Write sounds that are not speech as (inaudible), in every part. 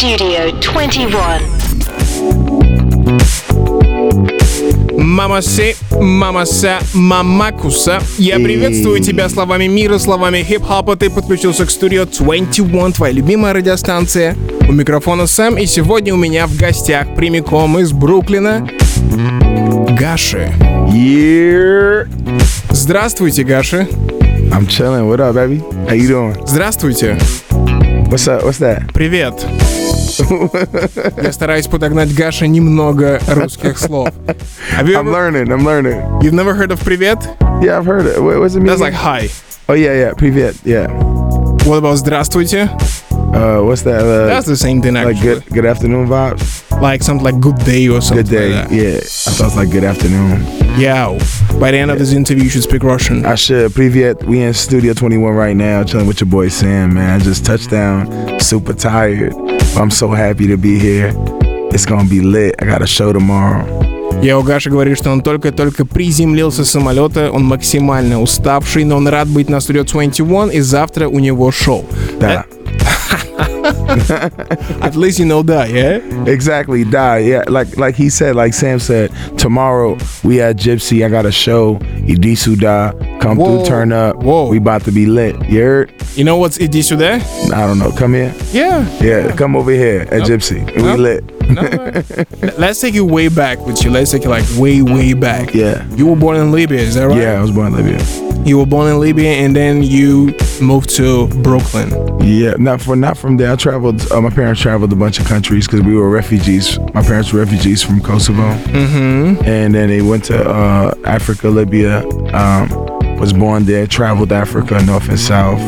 Studio 21. Мамаси, мамаса, мамакуса. Я приветствую тебя словами мира, словами хип-хопа. Ты подключился к Studio 21, твоя любимая радиостанция. У микрофона Сэм, и сегодня у меня в гостях прямиком из Бруклина Гаши. Yeah. Здравствуйте, Гаши. I'm chilling. What up, baby? How you doing? Здравствуйте. What's up? What's that? Привет. Я стараюсь подогнать Гаше немного русских слов. Have you I'm ever, learning. I'm learning. you've never heard of привет? Yeah, I've heard it. What, what's it mean? That's like hi. oh yeah, yeah. Привет. Yeah. What about здравствуйте? Uh, what's that? Uh, That's the same thing like actually. good good afternoon vibes. Like something like good day or something Good day. like that. Yeah. I thought it was like good afternoon. Yeah. By the end of this interview, you should speak Russian. I should. Привет. We in Studio 21 right now, chilling with your boy Sam. Man, I just touched down. Super tired. But I'm so happy to be here. It's gonna be lit. I got a show tomorrow. Я у Гаши говорит, что он только-только приземлился с самолета, он максимально уставший, но он рад быть на Studio 21, и завтра у него шоу. Да. (laughs) At least you know that, yeah? Exactly, die. Yeah, like like he said, like Sam said, tomorrow we at Gypsy. I got a show. Иди сюда. Come Whoa. through, turn up. Whoa. We about to be lit. You heard? You know what's it this or? I don't know. Come here. Yeah. Yeah. yeah. Come over here at nope. Gypsy. We lit. no, (laughs) let's take you way back with you. Let's take you like way, way back. Yeah. You were born in Libya, is that right? Yeah, I was born in Libya. You were born in Libya and then you moved to Brooklyn. Yeah, not for not from there. I traveled. Uh, my parents traveled a bunch of countries because we were refugees. My parents were refugees from Kosovo, mm-hmm. and then they went to uh, Africa, Libya. Um, was born there. Traveled Africa, north and south,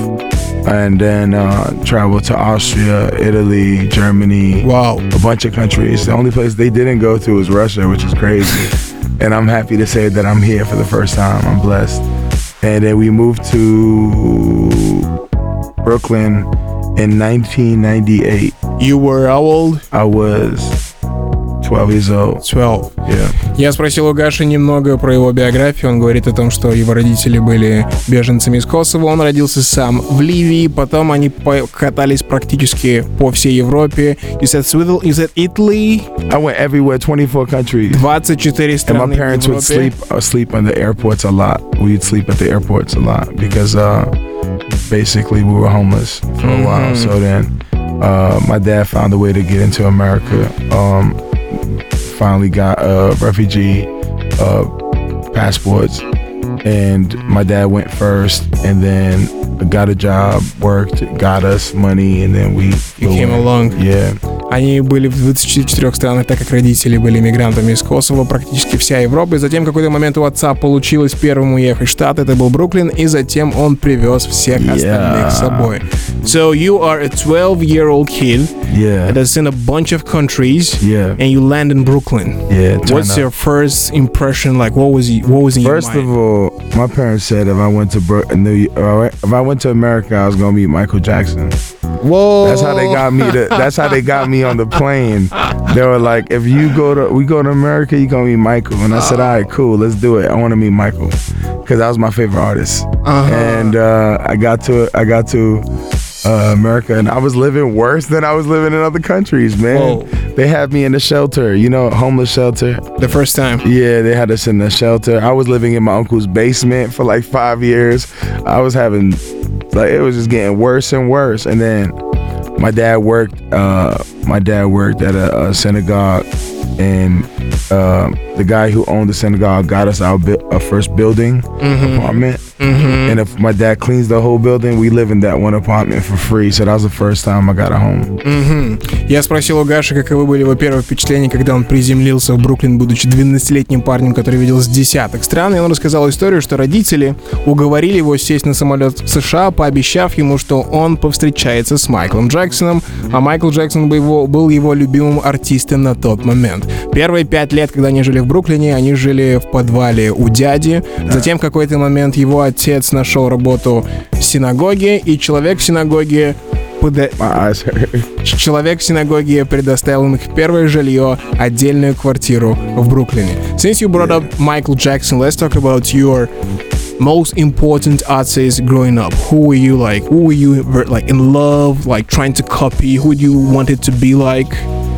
and then uh, traveled to Austria, Italy, Germany. Wow. a bunch of countries. The only place they didn't go to was Russia, which is crazy. and I'm happy to say that I'm here for the first time. I'm blessed. And then we moved to Brooklyn in 1998. You were how old? I was 12 years old. 12. Yeah. Я спросил у Гаши немного про его биографию. Он говорит о том, что его родители были беженцами из Косово. Он родился сам в Ливии. Потом они катались практически по всей Европе. You said Sweden, you said Italy. I went everywhere, 24 countries. 24 And страны my parents would sleep uh, sleep on the airports a lot. We'd sleep at the airports a lot because uh, basically we were homeless for a while. So then uh, my dad found a way to get into America. Um, finally got a refugee uh, passports, and my dad went first, and then got a job, worked, got us money, and then we You came in. along. Yeah. Они были в 24 странах, так как родители были мигрантами из Косово, практически вся Европа. И затем в какой-то момент у отца получилось первым уехать в Штат, это был Бруклин, и затем он привез всех остальных с собой. So you are a 12-year-old kid Yeah. that's in a bunch of countries, Yeah. and you land in Brooklyn. Yeah. What's your first impression like? What was you, what was in First your of mind? all, my parents said if I went to Bro- New York, if I went to America, I was gonna meet Michael Jackson. Whoa! That's how they got me. To, (laughs) that's how they got me on the plane. They were like, if you go to we go to America, you gonna meet Michael. And I said, all right, cool, let's do it. I want to meet Michael because that was my favorite artist. Uh-huh. And uh, I got to I got to uh, America, and I was living worse than I was living in other countries, man. Whoa. They had me in the shelter, you know, homeless shelter. The first time. Yeah, they had us in the shelter. I was living in my uncle's basement for like five years. I was having, like, it was just getting worse and worse. And then my dad worked. Uh, my dad worked at a, a synagogue, and uh, the guy who owned the synagogue got us our, bu- our first building apartment. And if my dad cleans the whole building, we live in that one apartment for free. So that was the first time I got a home. Мгм. Я спросил у Гаши, каковы были его первые впечатления, когда он приземлился в Бруклин, будучи 12-летним парнем, который видел с десяток стран. И он рассказал историю, что родители уговорили его сесть на самолет в США, пообещав ему, что он повстречается с Майклом Джексоном, а Майкл Джексон был его, был его любимым артистом на тот момент. Первые пять лет, когда они жили в Бруклине, они жили в подвале у дяди. Затем в какой-то момент его отец нашел работу в синагоге, и человек в синагоге hurt. Человек в синагоге предоставил им их первое жилье, отдельную квартиру в Бруклине. Since you brought up Michael Jackson, let's talk about your most important artists growing up? Who were you like? Who were you like in love, like trying to copy? Who you wanted to be like?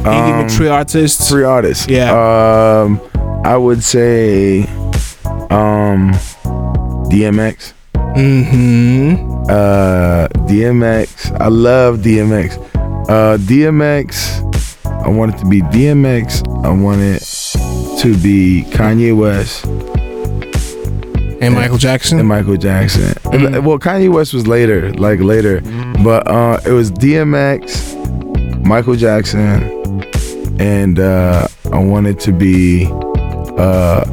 Any Um, three artists? Three artists. Yeah. Um, I would say, um, DMX. Mm-hmm. Uh, DMX. I love DMX. Uh, DMX. I want it to be DMX. I want it to be Kanye West And Michael Jackson. and Michael Jackson. Mm. And, well, Kanye West was later, like later, but uh, it was DMX, Michael Jackson, and uh, I wanted to be uh,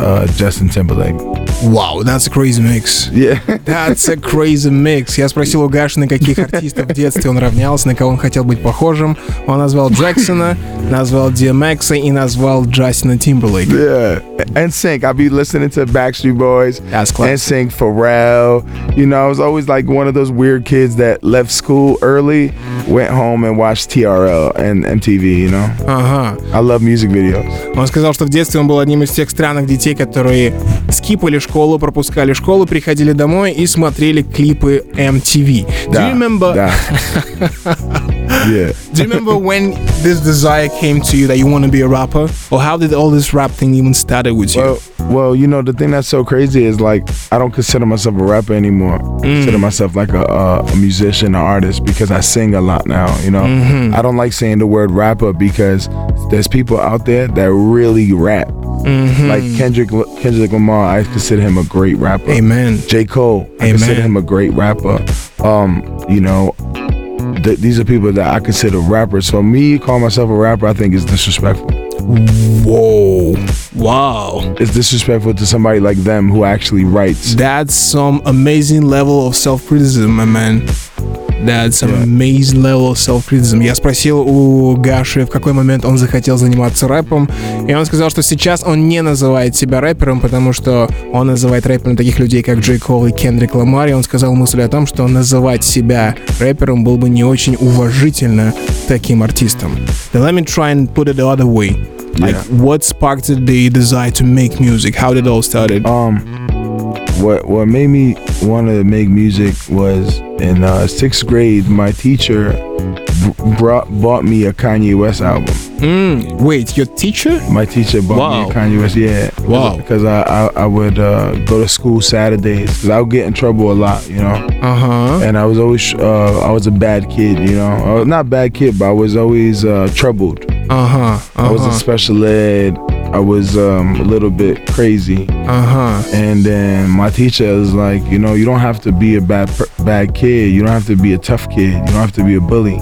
uh, Justin Timberlake. Wow, that's a crazy mix. Yeah. That's a crazy mix. Я спросил у Гаши, на каких артистов в детстве он равнялся, на кого он хотел быть похожим. Он назвал Джексона, назвал DMX и назвал Джастина Тимберлейка. Yeah, NSYNC. I be listening to Backstreet Boys, That's classic. NSYNC, Pharrell. You know, I was always like one of those weird kids that left school early, went home and watched TRL and MTV. You know, Ага. I love music videos. Он сказал, что в детстве он был одним из тех странных детей, которые скипали школу, пропускали школу, приходили домой и смотрели клипы MTV. Do Да, you remember? да. (laughs) yeah. Do you remember when this desire came to you that you want to be a rapper, or how did all this rap thing even started with you? Well, well, you know, the thing that's so crazy is like I don't consider myself a rapper anymore. I consider myself like a, a, a musician, an artist, because I sing a lot now. You know, I don't like saying the word rapper because there's people out there that really rap. Like Kendrick, Kendrick Lamar, I consider him a great rapper. Amen. J. Cole, I Amen. consider him a great rapper. Um, you know, th- these are people that I consider rappers. So me call myself a rapper, I think is disrespectful. Whoa. Wow. It's disrespectful to somebody like them who actually writes. That's some amazing level of self-criticism, my man. That's an Yeah. amazing level of self-criticism. Я спросил у Гаши, в какой момент он захотел заниматься рэпом, и он сказал, что сейчас он не называет себя рэпером, потому что он называет рэпером таких людей, как Джей Кол и Кендрик Ламар, и он сказал мысль о том, что называть себя рэпером было бы не очень уважительно таким артистам. Then let me try and put it the other way. Like, Yeah. what sparked the desire to make music? How did it all started? Um, what what made me want to make music was in uh, sixth grade. My teacher b- brought bought me a Kanye West album. Mm, wait, your teacher? My teacher bought Wow. me a Kanye West. Yeah. Wow. Because I I, I would uh, go to school Saturdays because I would get in trouble a lot, you know. Uh-huh. And I was always uh, I was a bad kid, you know. I was not bad kid, but I was always uh, troubled. Uh-huh. I was in Uh-huh. special ed. I was um, a little bit crazy. Uh-huh. And then my teacher was like, you know, you don't have to be a bad bad kid. You don't have to be a tough kid. You don't have to be a bully.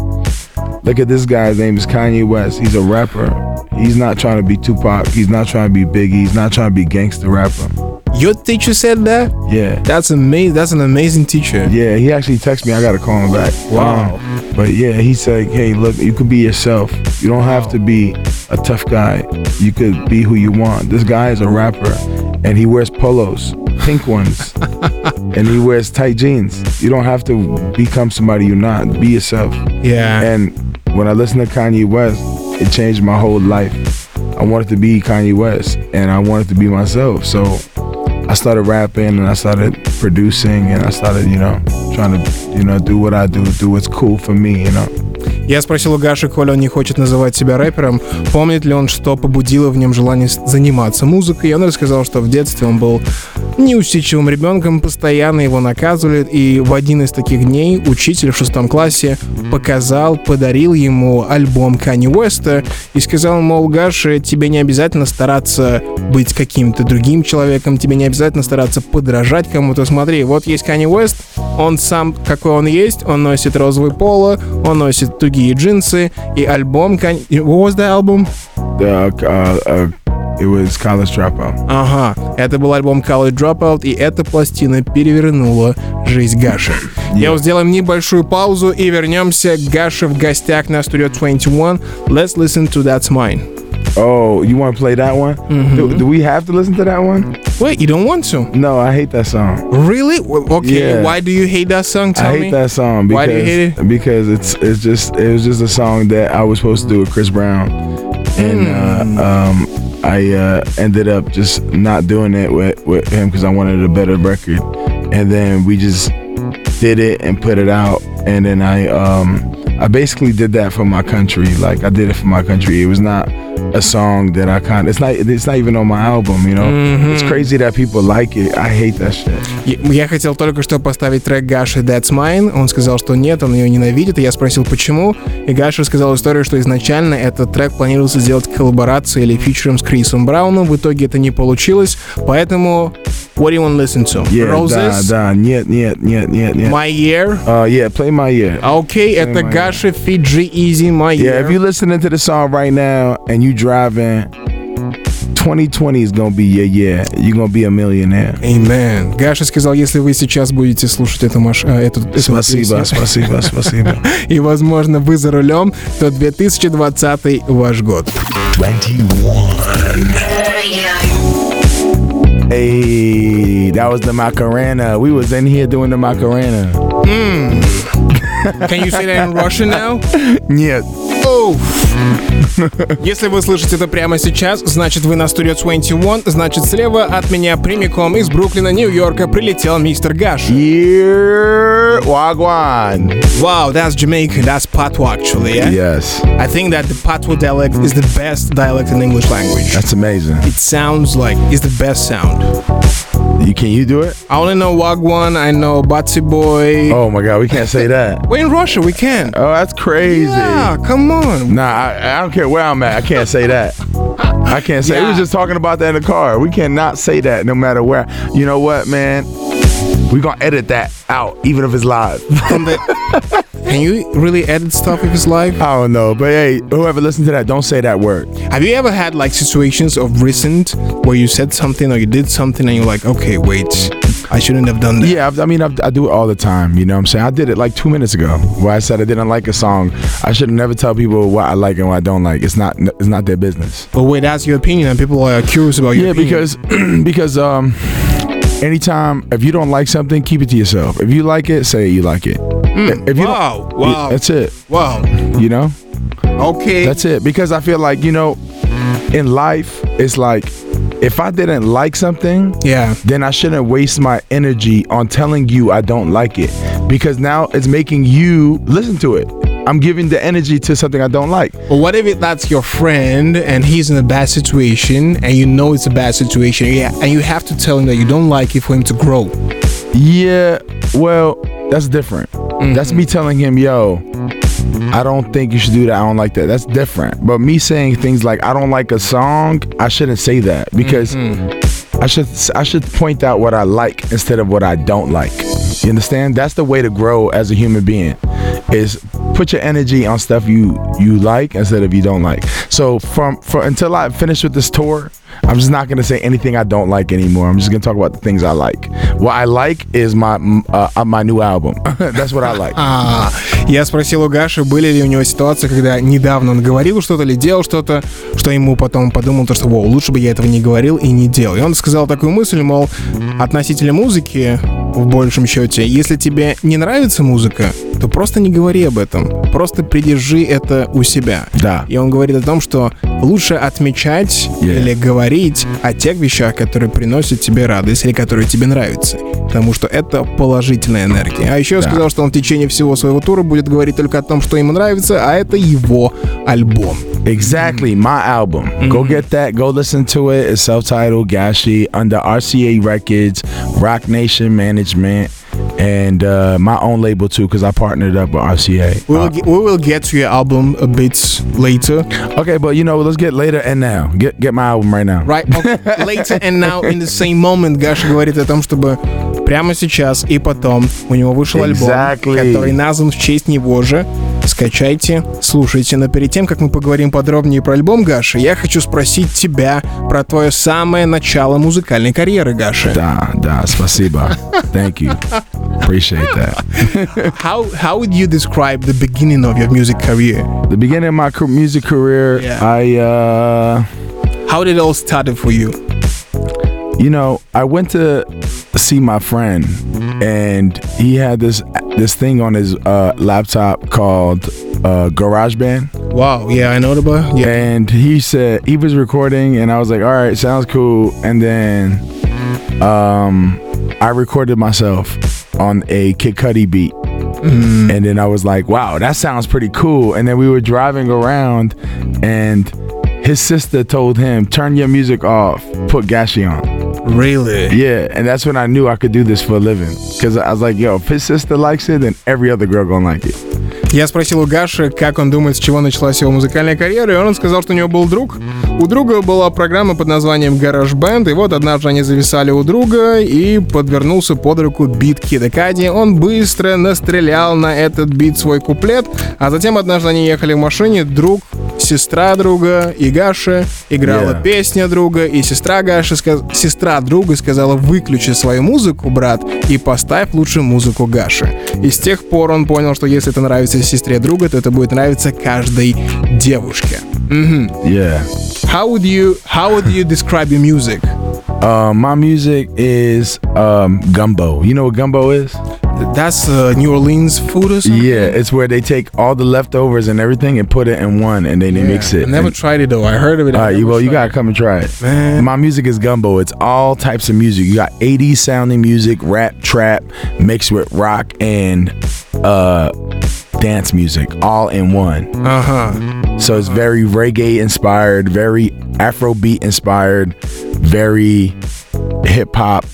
Look at this guy's name is Kanye West. He's a rapper. He's not trying to be Tupac. He's not trying to be Biggie. He's not trying to be gangster rapper. Your teacher said that? Yeah. That's amazing. That's an amazing teacher. Yeah, he actually texted me. I gotta call him back. Wow. Um, but yeah, he said, "Hey, look, you can be yourself. You don't have to be a tough guy. You could be who you want." This guy is a rapper, and he wears polos, pink ones, (laughs) and he wears tight jeans. You don't have to become somebody you're not. Be yourself. Yeah. And when I listened to Kanye West, it changed my whole life. I wanted to be Kanye West, and I wanted to be myself. So I started rapping, and I started producing, and I started, you know, trying to, you know, do what I do, do what's cool for me, you know. Я спросил у Гаши, коли он не хочет называть себя рэпером, помнит ли он, что побудило в нем желание заниматься музыкой. И он рассказал, что в детстве он был неусидчивым ребенком, постоянно его наказывали. И в один из таких дней учитель в шестом классе показал, подарил ему альбом Кани Уэста и сказал, мол, Гаша, тебе не обязательно стараться быть каким-то другим человеком, тебе не обязательно стараться подражать кому-то. Смотри, вот есть Кани Уэст, он сам какой он есть, он носит розовый поло, он носит тугие джинсы, и альбом. What was the album? The, uh, uh, it was College Dropout. Ага, это был альбом College Dropout, и эта пластина перевернула жизнь Гаши. Я вот сделаем небольшую паузу и вернемся. Гаша в гостях на Studio 21. Let's listen to That's Mine. Oh, you want to play that one? Do, do we have to listen to that one? Wait, you don't want to? No, I hate that song. Really? Okay, Yeah. why do you hate that song? Tell I hate me. that song because Why do you hate because it's it's just it was just a song that I was supposed to do with Chris Brown, and Hmm. uh, um, I uh, ended up just not doing it with, with him because I wanted a better record. And then we just did it and put it out. And then I um, I basically did that for my country. Like I did it for my country. It was not a song that I kind. It's not. It's not even on my album. You know. It's crazy that people like it. I hate that shit. Я я хотел только что поставить трек Гаши That's Mine. Он сказал, что нет, он ее ненавидит. И я спросил, почему. И Гаша рассказал историю, что изначально этот трек планировался сделать коллаборацией или фичером с Крисом Брауном. В итоге это не получилось. Поэтому What do you want to listen to? Yeah. Roses? Да, да. Нет, нет, нет, нет, нет. My Year? Uh, yeah. Play my year. Окей, это My Year. Гаша Фиджи Easy My Yeah, if Year. you listening to the song right now and you driving, 2020 is gonna be your year. You're gonna be a millionaire. Amen. Гаша сказал, если вы сейчас будете слушать эту маш... а, эту, Спасибо, песню, спасибо, спасибо. и, возможно, вы за рулем, то 2020 ваш год. 21. Hey, that was the Macarena. We was in here doing the Macarena. Mm. Can you say that in Russian now? (laughs) yes. Оуф. Если вы слышите это прямо сейчас, значит вы на студию 21, значит слева от меня прямиком из Бруклина, Нью-Йорка прилетел мистер Гаш. Yeah, Wagwan. Wow, that's Jamaican, that's Patois actually, yeah? Yes, I think that the Patois dialect is the best dialect in English language. that's amazing. It sounds like it's the best sound. You can you do it? I only know Wagwan, I know Batsy Boy. Oh my God, we can't say that. We're in Russia, we can. Oh, that's crazy. Yeah, come on. Nah, I, I don't care where I'm at. I can't say that. I can't say. We Yeah. was just talking about that in the car. We cannot say that no matter where. You know what, man? We gonna edit that out, even if it's live. (laughs) Can you really edit stuff if it's live? I don't know, but hey, whoever listens to that, don't say that word. Have you ever had like situations of recent where you said something or you did something and you're like, okay, wait, I shouldn't have done that. Yeah, I, I mean, I, I do it all the time. You know what I'm saying? I did it like two minutes ago, where I said I didn't like a song. I should never tell people what I like and what I don't like. It's not. It's not their business. But wait, that's your opinion, and people are curious about your Yeah, opinion. because (clears throat) because um, anytime if you don't like something, keep it to yourself. If you like it, say you like it. Mm. if you wow, wow, that's it. wow. You know, Okay, that's it. Because I feel like you know, in life, it's like if I didn't like something, yeah. then I shouldn't waste my energy on telling you I don't like it because now it's making you listen to it. I'm giving the energy to something I don't like. But what if it, that's your friend and he's in a bad situation and you know it's a bad situation, yeah, and you have to tell him that you don't like it for him to grow. Yeah, well, that's different. That's me telling him, yo, I don't think you should do that. I don't like that. That's different. But me saying things like I don't like a song, I shouldn't say that because mm-hmm. I should I should point out what I like instead of what I don't like. You understand? That's the way to grow as a human being. Is put your energy on stuff you you like instead of you don't like. So from for until I finish with this tour, I'm just not gonna say anything I don't like anymore. I'm just gonna talk about the things I like. What I like is my uh, my new album. (laughs) That's what I like. (laughs) А, я спросил у Гаши, были ли у него ситуации, когда недавно он говорил что-то или делал что-то, что ему потом подумал, то, что «Воу, лучше бы я этого не говорил и не делал». И он сказал такую мысль, мол, относительно музыки, в большем счете, если тебе не нравится музыка, то просто не говори об этом. Просто придержи это у себя. Да. И он говорит о том, что лучше отмечать Yeah. или говорить о тех вещах, которые приносят тебе радость или которые тебе нравятся. Потому что это положительная энергия. А еще Да. сказал, что он в течение всего своего тура будет говорить только о том, что ему нравится, а это его альбом. Exactly, my album. Mm-hmm. Go get that. Go listen to it. It's self-titled Gashi under RCA Records, Roc Nation Management and uh, my own label too because I partnered up with RCA. We will, get, we will get to your album a bit later. Okay, but you know, let's get later and now. Get get my album right now. Right, okay. (laughs) later and now in the same moment Гаша говорит о том, чтобы прямо сейчас и потом у него вышел exactly. альбом, который назван в честь него же. Скачайте, слушайте. Но перед тем, как мы поговорим подробнее про альбом Гаши, я хочу спросить тебя про твое самое начало музыкальной карьеры, Гаша. Da, da, spasiba. Thank you. Appreciate that. How, how would you describe the beginning of your music career? The beginning of my music career, Yeah. I, uh, How did it all started for you? you know, I went to see my friend, and he had this this thing on his uh, laptop called uh, GarageBand. Wow, yeah, I know the boy. Yeah. And he said he was recording, and I was like, "All right, sounds cool." And then, um, I recorded myself on a Kid Cudi beat, and then I was like, "Wow, that sounds pretty cool." And then we were driving around, and his sister told him, "Turn your music off, put Gashi on." Really? Yeah, and that's when I knew I could do this for a living, because I was like, "Yo, if his sister likes it, then every other girl gonna like it." Я спросил у Гаши, как он думает, с чего началась его музыкальная карьера, и он сказал, что у него был друг. У друга была программа под названием Garage Band, и вот однажды они зависали у друга, и подвернулся под руку бит Кида Кади. Он быстро настрелял на этот бит свой куплет, а затем однажды они ехали в машине, друг, сестра друга и Гаши играла Yeah. песня друга, и сестра Гаши, сказ... сестра друга сказала, выключи свою музыку, брат, и поставь лучше музыку Гаши. И с тех пор он понял, что если это нравится сестре друга, то это будет нравиться каждой девушке. Мгм. Yeah. How would you How would you describe your music? Uh, my music is um, gumbo. You know what gumbo is? That's uh, New Orleans food or something? Yeah, it's where they take all the leftovers and everything and put it in one, and then they mix it. I never And- tried it though. I heard of it. All right, well, you gotta come and try it. Man. My music is gumbo. It's all types of music. You got 80s sounding music, rap, trap, mixed with rock and uh, dance music, all in one. Uh-huh. So it's very reggae inspired, very Afrobeat inspired, very hip hop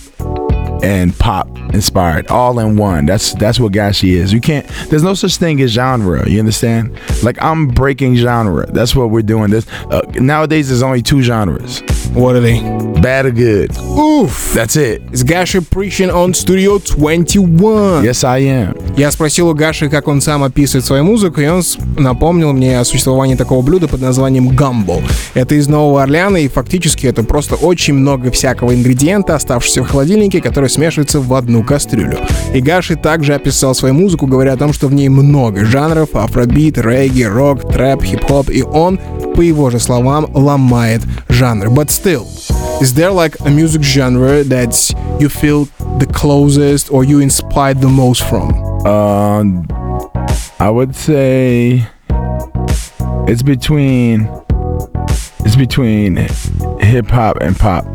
and pop inspired, all in one. That's that's what Gashi is. You can't. There's no such thing as genre. You understand? Like I'm breaking genre. That's what we're doing. This uh, nowadays. There's only two genres: What are they? bad or good. Oof. That's it. It's Gashi preaching on Studio 21. Yes, I am. Я спросил у Гаши, как он сам описывает свою музыку, и он напомнил мне о существовании такого блюда под названием гамбо. Это из Нового Орлеана, и фактически это просто очень много всякого ингредиента, оставшегося в холодильнике, которые смешиваются в одну кастрюлю. И Гаши также описал свою музыку, говоря о том, что в ней много жанров, афробит, регги, рок, трэп, хип-хоп, и он, по его же словам, ломает жанры. But still, is there like a music genre that you feel the closest or you inspired the most from? Um, I would say it's between it's between hip hop and pop.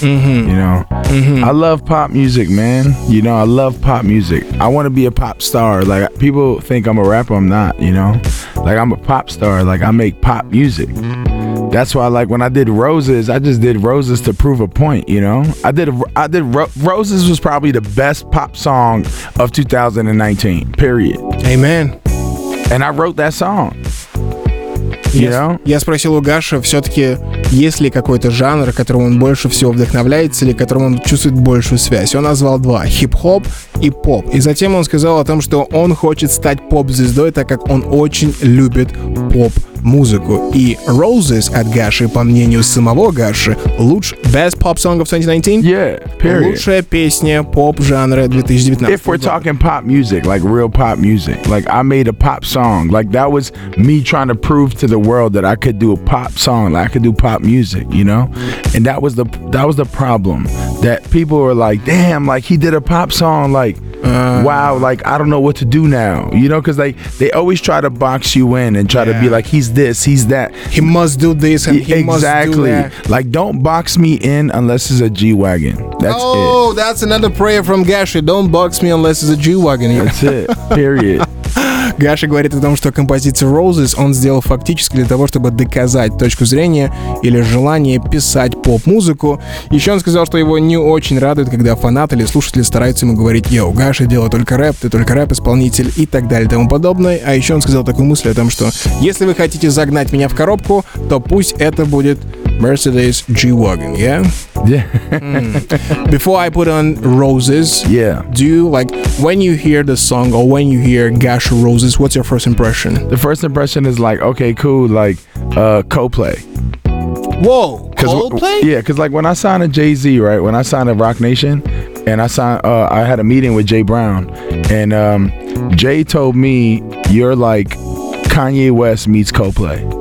Mm-hmm. You know, I love pop music, man. You know, I love pop music. I want to be a pop star. Like people think I'm a rapper, I'm not. You know, like I'm a pop star. Like I make pop music. That's why, like when I did Roses, I just did Roses to prove a point. You know, I did I did Ro- Roses was probably the best pop song of 2019. Period. Amen. And I wrote that song. Я, я спросил у Гаши, все-таки есть ли какой-то жанр, которым он больше всего вдохновляется или которым он чувствует большую связь. Он назвал два — хип-хоп и поп. И затем он сказал о том, что он хочет стать поп-звездой, так как он очень любит поп-музыку. И Roses от Гаши, по мнению самого Гаши, лучше Best Pop Song of 2019? Yeah. Period. Лучшая песня поп-жанра 2019. if we're talking pop music, like real pop music, like I made a pop song, like that was me trying to prove to the world that I could do a pop song, like I could do pop music, you know, and that was the that was the problem that people were like, damn, like he did a pop song, like. uh, wow, like I don't know what to do now, you know, because like they always try to box you in and try to be like he's this, he's that. He must do this and he must do exactly. that. Like don't box me in unless it's a G wagon. That's oh, it. oh, that's another prayer from Gashi. Don't box me unless it's a G-Wagon. That's it. Period. (laughs) Гаша говорит о том, что композицию Roses он сделал фактически для того, чтобы доказать точку зрения или желание писать поп-музыку. Еще он сказал, что его не очень радует, когда фанаты или слушатели стараются ему говорить «Йоу, Гаша делает только рэп, ты только рэп-исполнитель» и так далее и тому подобное. А еще он сказал такую мысль о том, что если вы хотите загнать меня в коробку, то пусть это будет Mercedes G-Wagon, yeah? Yeah. (laughs) Before I put on Roses, yeah. do you like when you hear the song or when you hear Gash Roses, what's your first impression? The first impression is like, okay, cool, like uh Coldplay. Whoa, Cause Coldplay? Yeah, because like when I signed a Jay Z, right? When I signed a Roc Nation, and I signed, uh, I had a meeting with Jay Brown, and um, Jay told me you're like Kanye West meets Coldplay.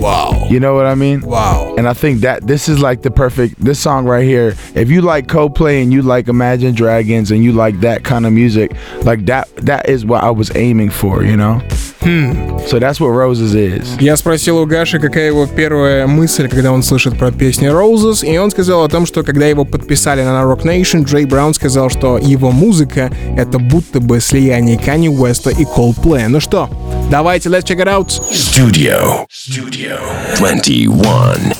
Wow. You know what I mean? Wow. And I think that this is like the perfect this song right here. If you like Coldplay and you like Imagine Dragons and you like that kind of music, like that that is what I was aiming for, you know? So that's what Roses is. Я спросил у Гаши, какая его первая мысль, когда он слышит про песни Roses, и он сказал о том, что когда его подписали на Rock Nation, Джей Браун сказал, что его музыка — это будто бы слияние Kanye Уэста и Coldplay. Ну что, давайте, let's check it out. Studio. Studio 21.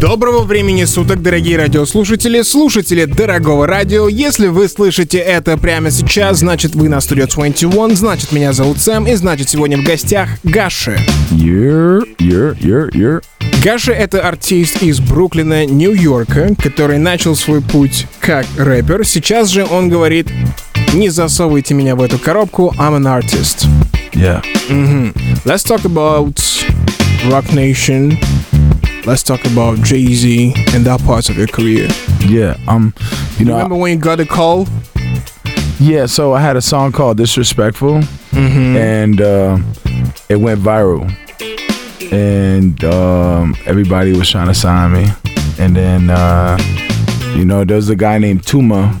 Доброго времени суток, дорогие радиослушатели, слушатели дорогого радио. Если вы слышите это прямо сейчас, значит вы на Studio 21, значит меня зовут Сэм, и значит сегодня в гостях Гаши. You're, you're, you're, you're. Гаши — это артист из Бруклина, Нью-Йорка, который начал свой путь как рэпер. Сейчас же он говорит «Не засовывайте меня в эту коробку, I'm an artist». Yeah. Let's talk about Rock Nation. Let's talk about Jay-Z and that part of your career. Yeah. Um, you know, Remember when you got a call? yeah. So I had a song called "Disrespectful," and uh, it went viral, and um, everybody was trying to sign me. And then, uh, you know, there's a guy named Tuma.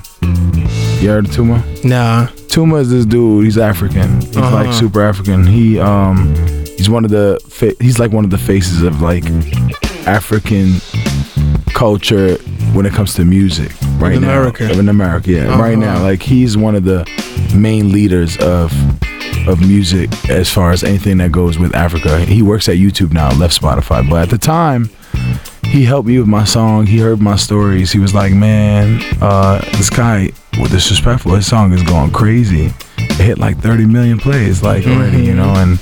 You heard of Tuma? Nah. Tuma is this dude. He's African. He's like super African. He um he's one of the fa- he's like one of the faces of like African culture when it comes to music right In now. America. In America, yeah. Right Uh-huh. now, like he's one of the main leaders of of music as far as anything that goes with Africa. He works at YouTube now, left Spotify, but at the time he helped me with my song. He heard my stories. He was like, "Man, uh, this guy, with disrespectful, his song is going crazy. It hit like 30 million plays, like already, you know." And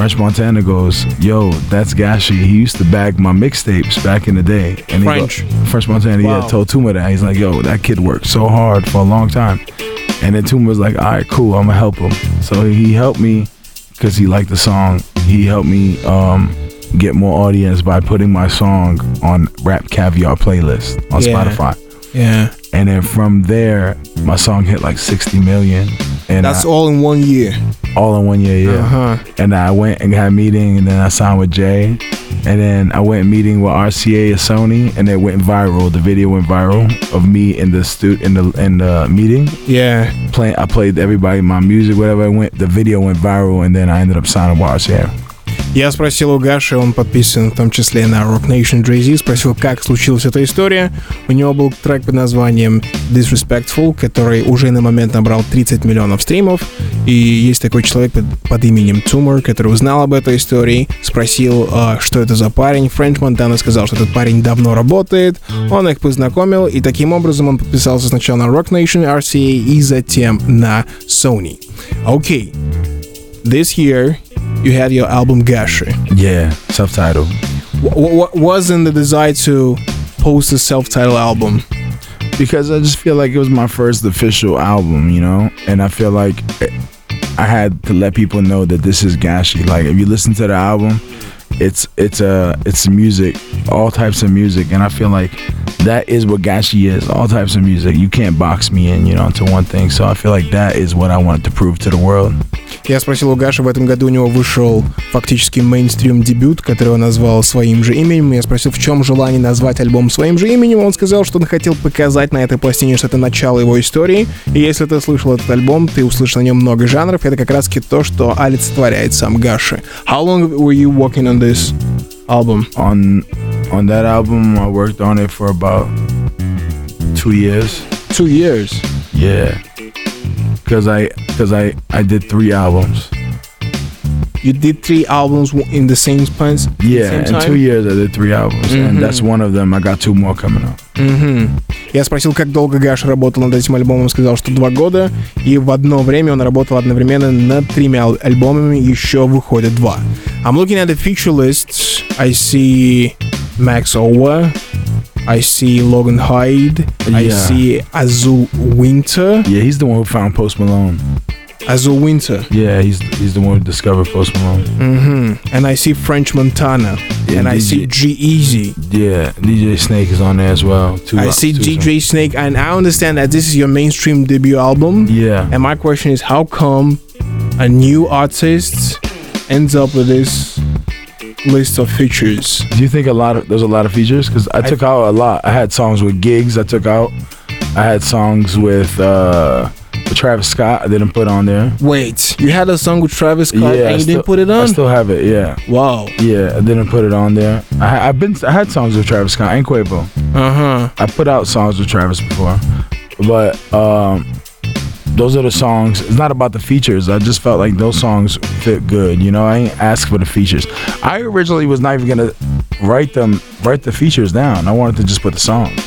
French Montana goes, "Yo, that's Gashi. He used to bag my mixtapes back in the day." And he go- French. French Montana, Wow. yeah, told Tuma that. He's like, "Yo, that kid worked so hard for a long time." And then Tuma was like, "All right, cool. I'm gonna help him." So he helped me because he liked the song. He helped me um, get more audience by putting my song on Rap Caviar playlist on Yeah. Spotify. Yeah. And then from there, my song hit like 60 million. And That's I- all in one year. All in one year, yeah. Uh-huh. And I went and had a meeting, and then I signed with Jay. And then I went meeting with RCA at Sony, and it went viral. The video went viral of me in the stu- in the in the meeting Yeah. playing. I played everybody my music, whatever. It went the video went viral, and then I ended up signing with RCA. Я спросил у Гаши, он подписан в том числе на Rock Nation Jay-Z, спросил, как случилась эта история. У него был трек под названием Disrespectful, который уже на момент набрал 30 миллионов стримов. И есть такой человек под, под именем Tumor, который узнал об этой истории, спросил, а, что это за парень. Френч Монтана сказал, что этот парень давно работает. Он их познакомил, и таким образом он подписался сначала на Rock Nation RCA и затем на Sony. Окей. This year, you had your album Gashi. Yeah, self-titled. What, what wasn't the desire to post a self-titled album? because I just feel like it was my first official album, you know, and I feel like eh, I had to let people know that this is Gashi. Like if you listen to the album, it's it's a it's music, all types of music, and I feel like that is what Gashi is. All types of music. You can't box me in, you know, into one thing. So I feel like that is what I wanted to prove to the world. Я спросил у Гаши, в этом году у него вышел фактически мейнстрим дебют, который он назвал своим же именем. Я спросил, в чем желание назвать альбом своим же именем. Он сказал, что он хотел показать на этой пластине, что это начало его истории. И если ты слышал этот альбом, ты услышал на нем много жанров. Это как раз таки то, что олицетворяет сам Гаши. How long were you working on this album? On on that album, I worked on it for about two years. Two years. Yeah. Cause I, cause I, I did three albums. You did three albums in the same span? Yeah, same in time? two years I did three albums, and that's one of them. I got two more coming up. Мгм. Я спросил, как долго Гаш работал над этим альбомом, он сказал, что два года, и в одно время он работал одновременно над тремя ал- альбомами, еще выходит два. I'm looking at the feature list. I see Max Owa, I see Logan Hyde, I see Azul Winter. Yeah, he's the one who found Post Malone. Azul Winter. Yeah, he's he's the one who discovered Post Malone. hmm And I see French Montana. Yeah, and I see G-Eazy. Yeah, DJ Snake is on there as well. Two, I see two DJ Snake, and I understand that this is your mainstream debut album. Yeah, And my question is, how come a new artist ends up with this list of features? do you think a lot of there's a lot of features? Because I took out a lot. I had songs with gigs. I took out. I had songs with uh Travis Scott, I didn't put on there. Wait, you had a song with Travis Scott yeah, and I you still, didn't put it on? I still have it. Yeah, wow. yeah, I didn't put it on there. I, I've been, I had songs with Travis Scott and Quavo. Uh huh. I put out songs with Travis before, but um, those are the songs. It's not about the features. I just felt like those songs fit good. You know, I ain't ask for the features. I originally was not even gonna write them, write the features down. I wanted to just put the songs.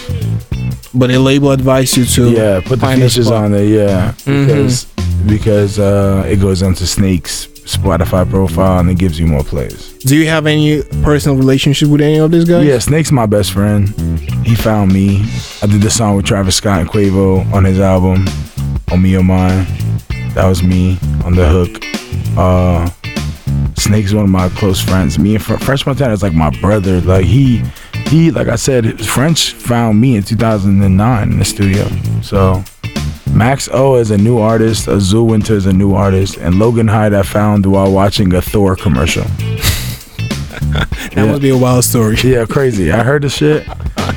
But a label advised you to yeah, put the features on there. Yeah, Mhm. because because uh, it goes onto Snake's Spotify profile and it gives you more plays. Do you have any personal relationship with any of these guys? Yeah, Snake's my best friend. He found me. I did the song with Travis Scott and Quavo on his album, On Me or Mine. That was me on the hook. Uh, Snake's one of my close friends. Me and Fr- French Montana is like my brother. Like he, he, like I said, French found me in 2009 in the studio. So Max O is a new artist. Azul Winter is a new artist, and Logan Hyde I found while watching a Thor commercial. (laughs) That must be a wild story. Yeah, crazy. I heard the shit.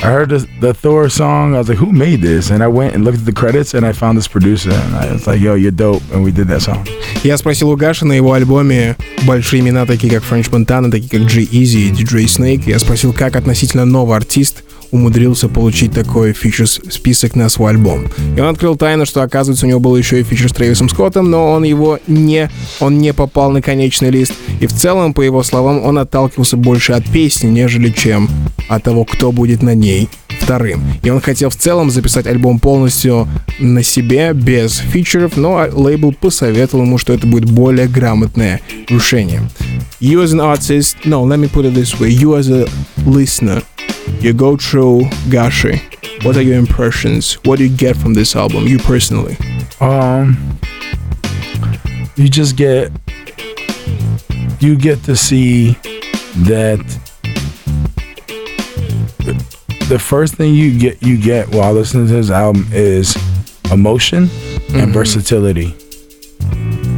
I heard the, the Thor song. I was like, who made this? And I went and looked at the credits and I found this producer. And I was like, yo, you're dope. And we did that song. Я спросил у Гаши на его альбоме большие имена, такие как Френч Монтана, такие как G Easy и DJ Snake. Я спросил, как относительно новый артист умудрился получить такой фичерс список на свой альбом. И он открыл тайну, что оказывается у него был еще и фичер с Трэвисом Скоттом, но он его не, он не попал на конечный лист. И в целом, по его словам, он отталкивался больше от песни, нежели чем от того, кто будет на ней вторым. И он хотел в целом записать альбом полностью на себе, без фичеров, но лейбл посоветовал ему, что это будет более грамотное решение. You as an artist, no, let me put it this way. You as a listener, you go through Gashi. What are your impressions? What do you get from this album, you personally? Um, you just get, you get to see that the first thing you get, you get while listening to his album is emotion and versatility.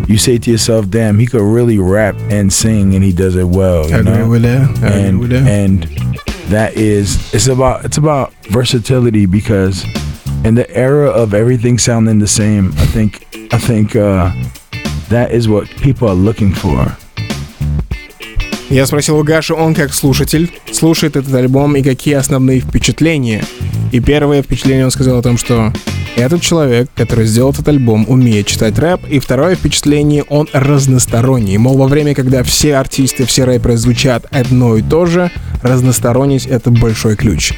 You say to yourself, "Damn, he could really rap and sing, and he does it well." You I agree know? with that. I agree with that. and that is it's about it's about versatility because in the era of everything sounding the same, I think I think uh, that is what people are looking for. Я спросил у Гаши, он как слушатель слушает этот альбом и какие основные впечатления. И первое впечатление он сказал о том, что этот человек, который сделал этот альбом, умеет читать рэп. И второе впечатление, он разносторонний. Мол, во время, когда все артисты, все рэперы звучат одно и то же, разносторонность — это большой ключ.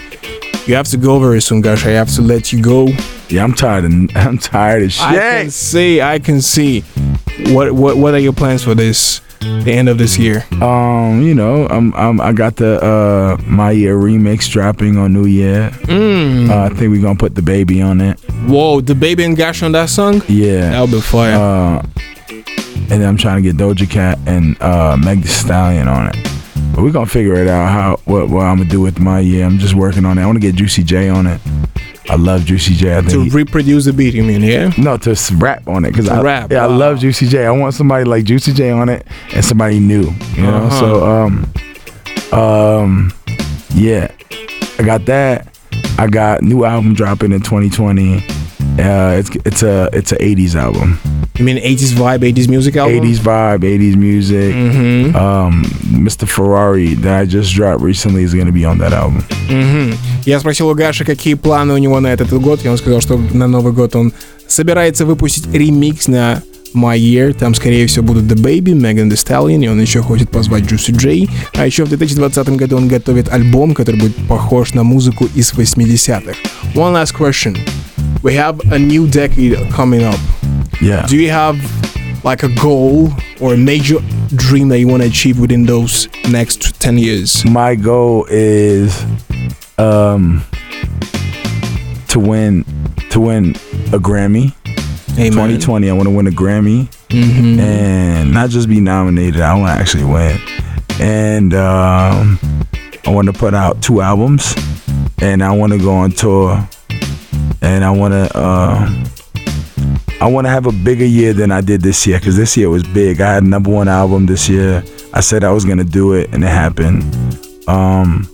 You have to go very soon, Gash. I have to let you go. Yeah, I'm tired. Of, (laughs) I'm tired of I can shit. see, I can see. What what what are your plans for this? The end of this year. Um, you know, I'm, I'm I got the uh my year remix dropping on New Year. Mm. Uh, I think we're gonna put DaBaby on it. Whoa, DaBaby and Gash on that song? Yeah. That'll be fire. Uh, and then I'm trying to get Doja Cat and uh, Meg Thee Stallion on it. But we're gonna figure it out how what, what I'm gonna do with my year. I'm just working on it. I want to get Juicy J on it. I love Juicy J. I to he- reproduce the beat, you mean, yeah? no to rap on it because I rap, Yeah, I love Juicy J. I want somebody like Juicy J on it and somebody new. You know. Uh-huh. So um um yeah, I got that. I got new album dropping in 2020. Uh, it's it's a it's a 80s album. You mean 80s vibe, 80s music album? 80s vibe, 80s music. Mm-hmm. Um, Mr. Ferrari that I just dropped recently is gonna be on that album. Мгм. Я спросил у Гаши, какие планы у него на этот год, и он сказал, что на Новый год он собирается выпустить ремикс на My Year. Там, скорее всего, будут The Baby, Megan Thee Stallion, и он еще хочет позвать Juicy J. А еще в 2020 году он готовит альбом, который будет похож на музыку из 80-х. One last question. We have a new decade coming up. Yeah. Do you have like a goal or a major dream that you want to achieve within those next 10 years? My goal is um to win to win a Grammy. Amen. 2020, I want to win a Grammy Mhm. and not just be nominated. I want to actually win. And um, I want to put out two albums, and I want to go on tour, and I want to. Uh, I want to have a bigger year than I did this year because this year was big. I had number one album this year. I said I was gonna do it, and it happened. Um,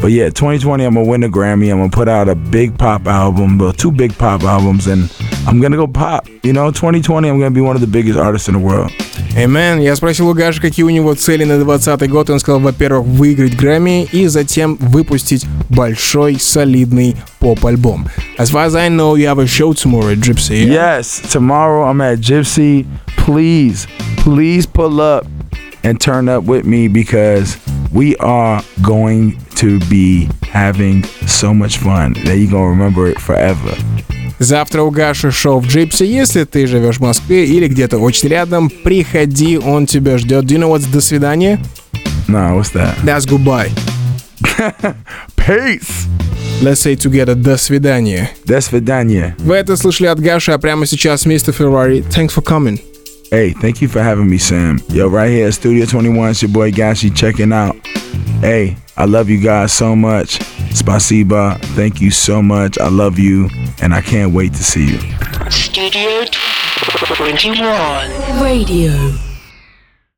but yeah, 2020, I'm gonna win a Grammy. I'm gonna put out a big pop album, well, two big pop albums, and I'm gonna go pop. You know, 2020, I'm gonna be one of the biggest artists in the world. Amen. Я спросил у Гаши, какие у него цели на 2020 год. Он сказал, во-первых, выиграть Грэмми и затем выпустить большой, солидный поп-альбом. As far as I know, you have a show tomorrow at Gypsy. yeah? Yes, tomorrow I'm at Gypsy. Please, please pull up and turn up with me because we are going to be having so much fun that you're gonna remember it forever. Завтра у Гаши шоу в Джипсе. Если ты живешь в Москве или где-то очень рядом, приходи, он тебя ждет. Do you know what's до свидания? Nah, what's that? That's goodbye. Peace. Let's say together до свидания. До свидания. Вы это слышали от Гаши, а прямо сейчас мистер Феррари. Thanks for coming. Hey, thank you for having me, Sam. Yo, right here at Studio 21, it's your boy Gashi checking out. Hey, I love you guys so much. Spasiba, thank you so much. I love you, and I can't wait to see you. Studio 21. Radio